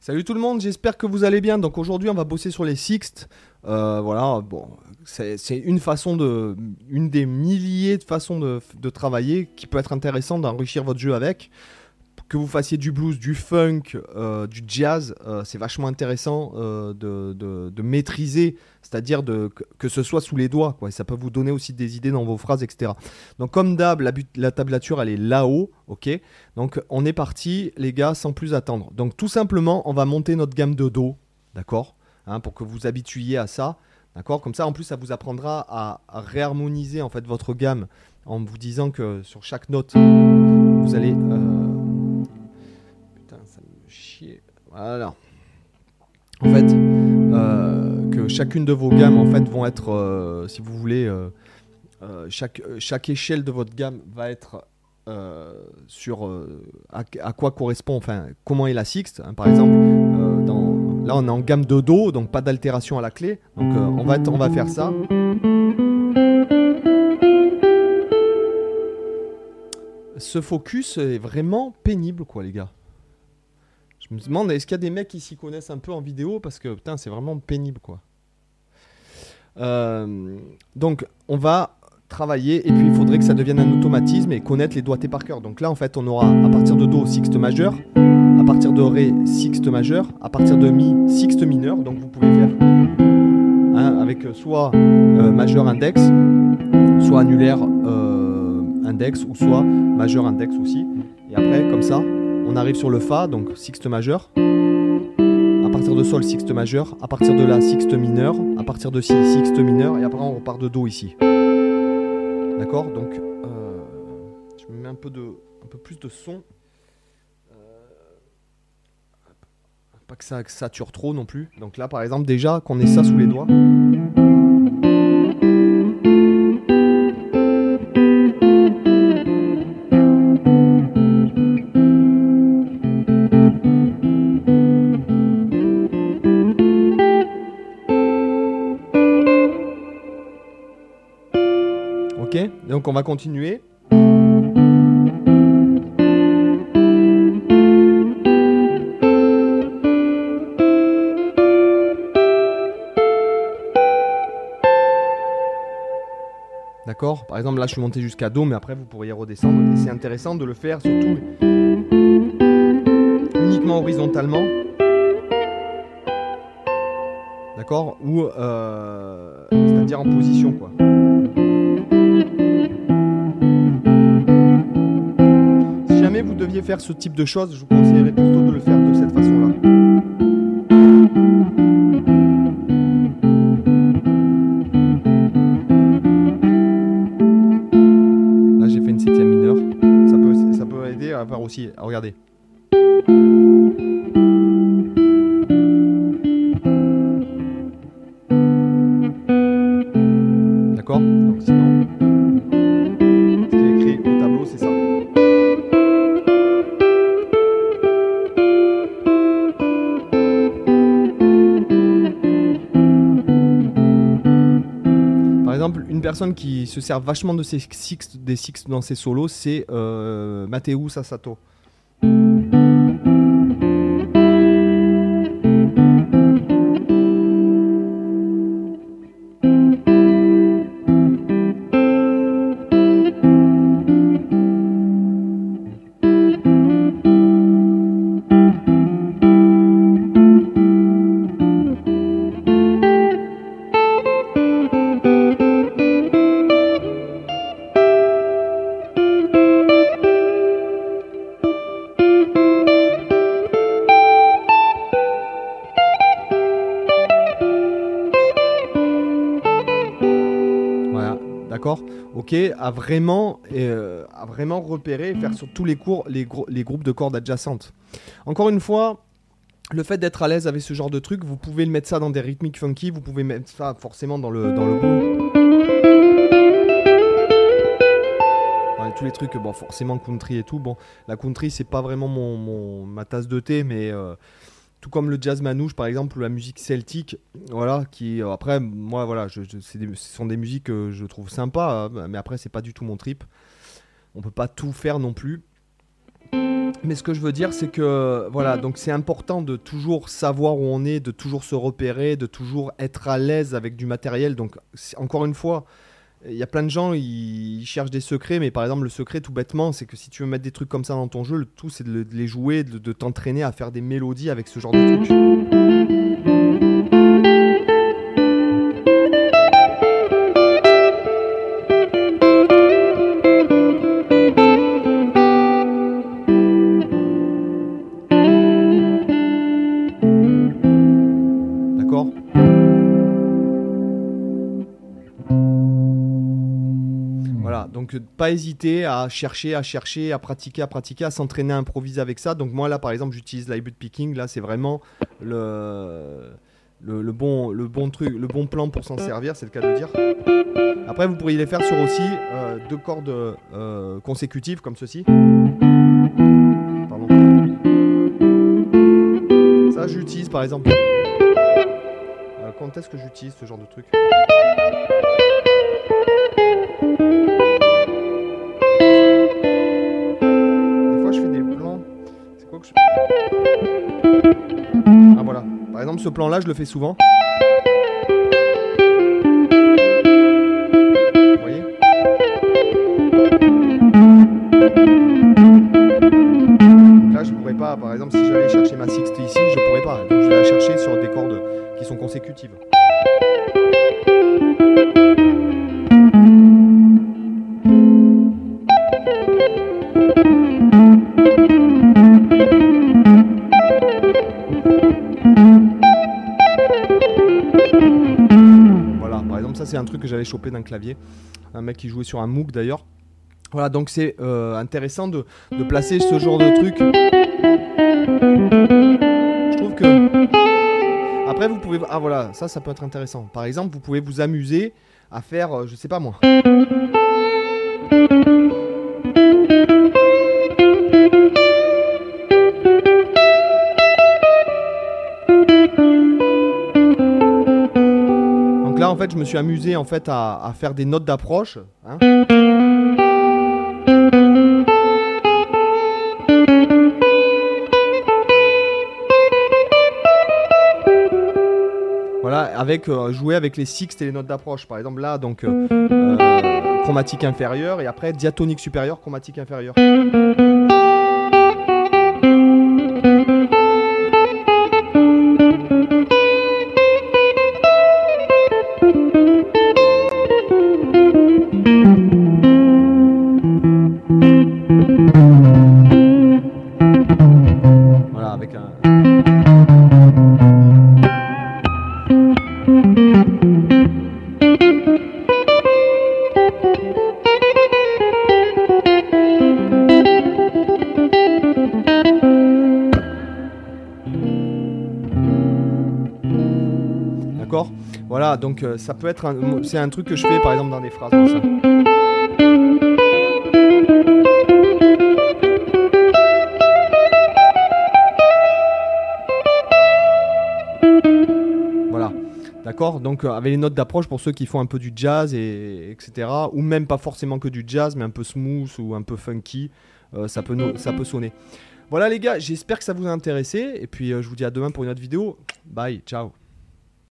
Salut tout le monde, j'espère que vous allez bien. Donc aujourd'hui, on va bosser sur les sixtes. Euh, voilà, bon, c'est une façon de, une des milliers de façons de, de travailler qui peut être intéressant d'enrichir votre jeu avec. Que vous fassiez du blues, du funk, euh, du jazz, euh, c'est vachement intéressant euh, de, maîtriser, c'est-à-dire que, ce soit sous les doigts. Et ça peut vous donner aussi des idées dans vos phrases, etc. Donc comme d'hab, la, tablature, elle est là-haut, ok? Donc on est parti, les gars, sans plus attendre. Donc tout simplement, on va monter notre gamme de Do, d'accord? Hein, Pour que vous habituiez à ça, d'accord? Comme ça, en plus, ça vous apprendra à, à réharmoniser en fait votre gamme en vous disant que sur chaque note, vous allez... euh, Putain, ça me chie. Voilà. En fait, euh, que chacune de vos gammes, en fait, vont être, euh, si vous voulez, euh, chaque, chaque échelle de votre gamme va être sur à, quoi correspond, enfin, comment est la sixte. hein. par exemple, là, on est en gamme de Do, donc pas d'altération à la clé. Donc, on, va, on va faire ça. Ce focus est vraiment pénible, quoi, les gars. Je me demande, est-ce qu'il y a des mecs qui s'y connaissent un peu en vidéo Parce que, putain, c'est vraiment pénible, quoi. Euh, donc, on va travailler et puis il faudrait que ça devienne un automatisme et connaître les doigtés par cœur. Donc là, en fait, on aura à partir de Do sixte majeur, à partir de Ré sixte majeur, à partir de Mi sixte mineur. Donc vous pouvez faire hein, avec euh, soit euh, majeur index, soit annulaire index ou soit majeur index aussi. Et après, comme ça, on arrive sur le Fa, donc sixte majeur. À partir de Sol, sixte majeur. À partir de La, sixte mineur. À partir de Si, sixte mineur. Et après, on repart de Do ici. D'accord? Donc, euh, je me mets un peu, de, un peu plus de son. Euh, pas que ça sature trop non plus. Donc là, par exemple, déjà, qu'on ait ça sous les doigts. On va continuer. D'accord? Par exemple, là, je suis monté jusqu'à Do, mais après, vous pourriez redescendre. C'est intéressant de le faire surtout uniquement horizontalement. D'accord? Ou, euh, c'est-à-dire en position, quoi. Deviez faire ce type de choses, je vous conseillerais plutôt de le faire de cette façon-là. Là, j'ai fait une septième mineure. Ça peut, ça peut aider à faire aussi. à regarder. D'accord? Donc sinon, ce qui est écrit au tableau, c'est ça. Une personne qui se sert vachement de ses sixtes, des sixtes dans ses solos, c'est euh, Mateu Ok, à vraiment, euh, à vraiment repérer et faire sur tous les cours les, les groupes de cordes adjacentes. Encore une fois, le fait d'être à l'aise avec ce genre de truc, vous pouvez le mettre ça dans des rythmiques funky, vous pouvez mettre ça forcément dans le, dans le tous les trucs, bon, forcément country et tout. Bon, la country, c'est pas vraiment mon, mon- ma tasse de thé, mais euh, tout comme le jazz manouche, par exemple, ou la musique celtique, voilà, qui euh, après, moi, voilà, ce sont des musiques que je trouve sympas, hein, mais après, c'est pas du tout mon trip. On peut pas tout faire non plus. Mais ce que je veux dire, c'est que voilà, donc c'est important de toujours savoir où on est, de toujours se repérer, de toujours être à l'aise avec du matériel. Donc, encore une fois, il y a plein de gens, ils cherchent des secrets, mais par exemple, le secret, tout bêtement, c'est que si tu veux mettre des trucs comme ça dans ton jeu, le tout, c'est de, les jouer, de t'entraîner à faire des mélodies avec ce genre de trucs. Donc pas hésiter à chercher, à chercher, à pratiquer, à pratiquer, à s'entraîner, à improviser avec ça. Donc moi là par exemple j'utilise l'iBut picking, là c'est vraiment le, le, bon, le bon truc, le bon plan pour s'en servir, c'est le cas de dire. Après vous pourriez les faire sur aussi euh, deux cordes euh, consécutives comme ceci. Pardon. Ça j'utilise par exemple. Euh, quand est-ce que j'utilise ce genre de truc? Ah voilà. Par exemple, ce plan-là, je le fais souvent. Truc que j'avais chopé d'un clavier. Un mec qui jouait sur un MOOC d'ailleurs. Voilà, donc c'est euh, intéressant de, placer ce genre de truc. Je trouve que. Après, vous pouvez. Ah voilà, ça, ça peut être intéressant. Par exemple, vous pouvez vous amuser à faire, euh, je sais pas moi. Fait, je me suis amusé en fait à, faire des notes d'approche. Hein. Voilà, avec euh, jouer avec les sixtes et les notes d'approche. Par exemple là, donc euh, euh, chromatique inférieure et après diatonique supérieure, chromatique inférieure. D'accord? Voilà, donc euh, ça peut être un, c'est un truc que je fais par exemple dans des phrases comme ça. D'accord Donc euh, avec les notes d'approche pour ceux qui font un peu du jazz et etc. Ou même pas forcément que du jazz, mais un peu smooth ou un peu funky, euh, ça, peut ça peut sonner. Voilà les gars, j'espère que ça vous a intéressé. Et puis je vous dis à demain pour une autre vidéo. Bye, ciao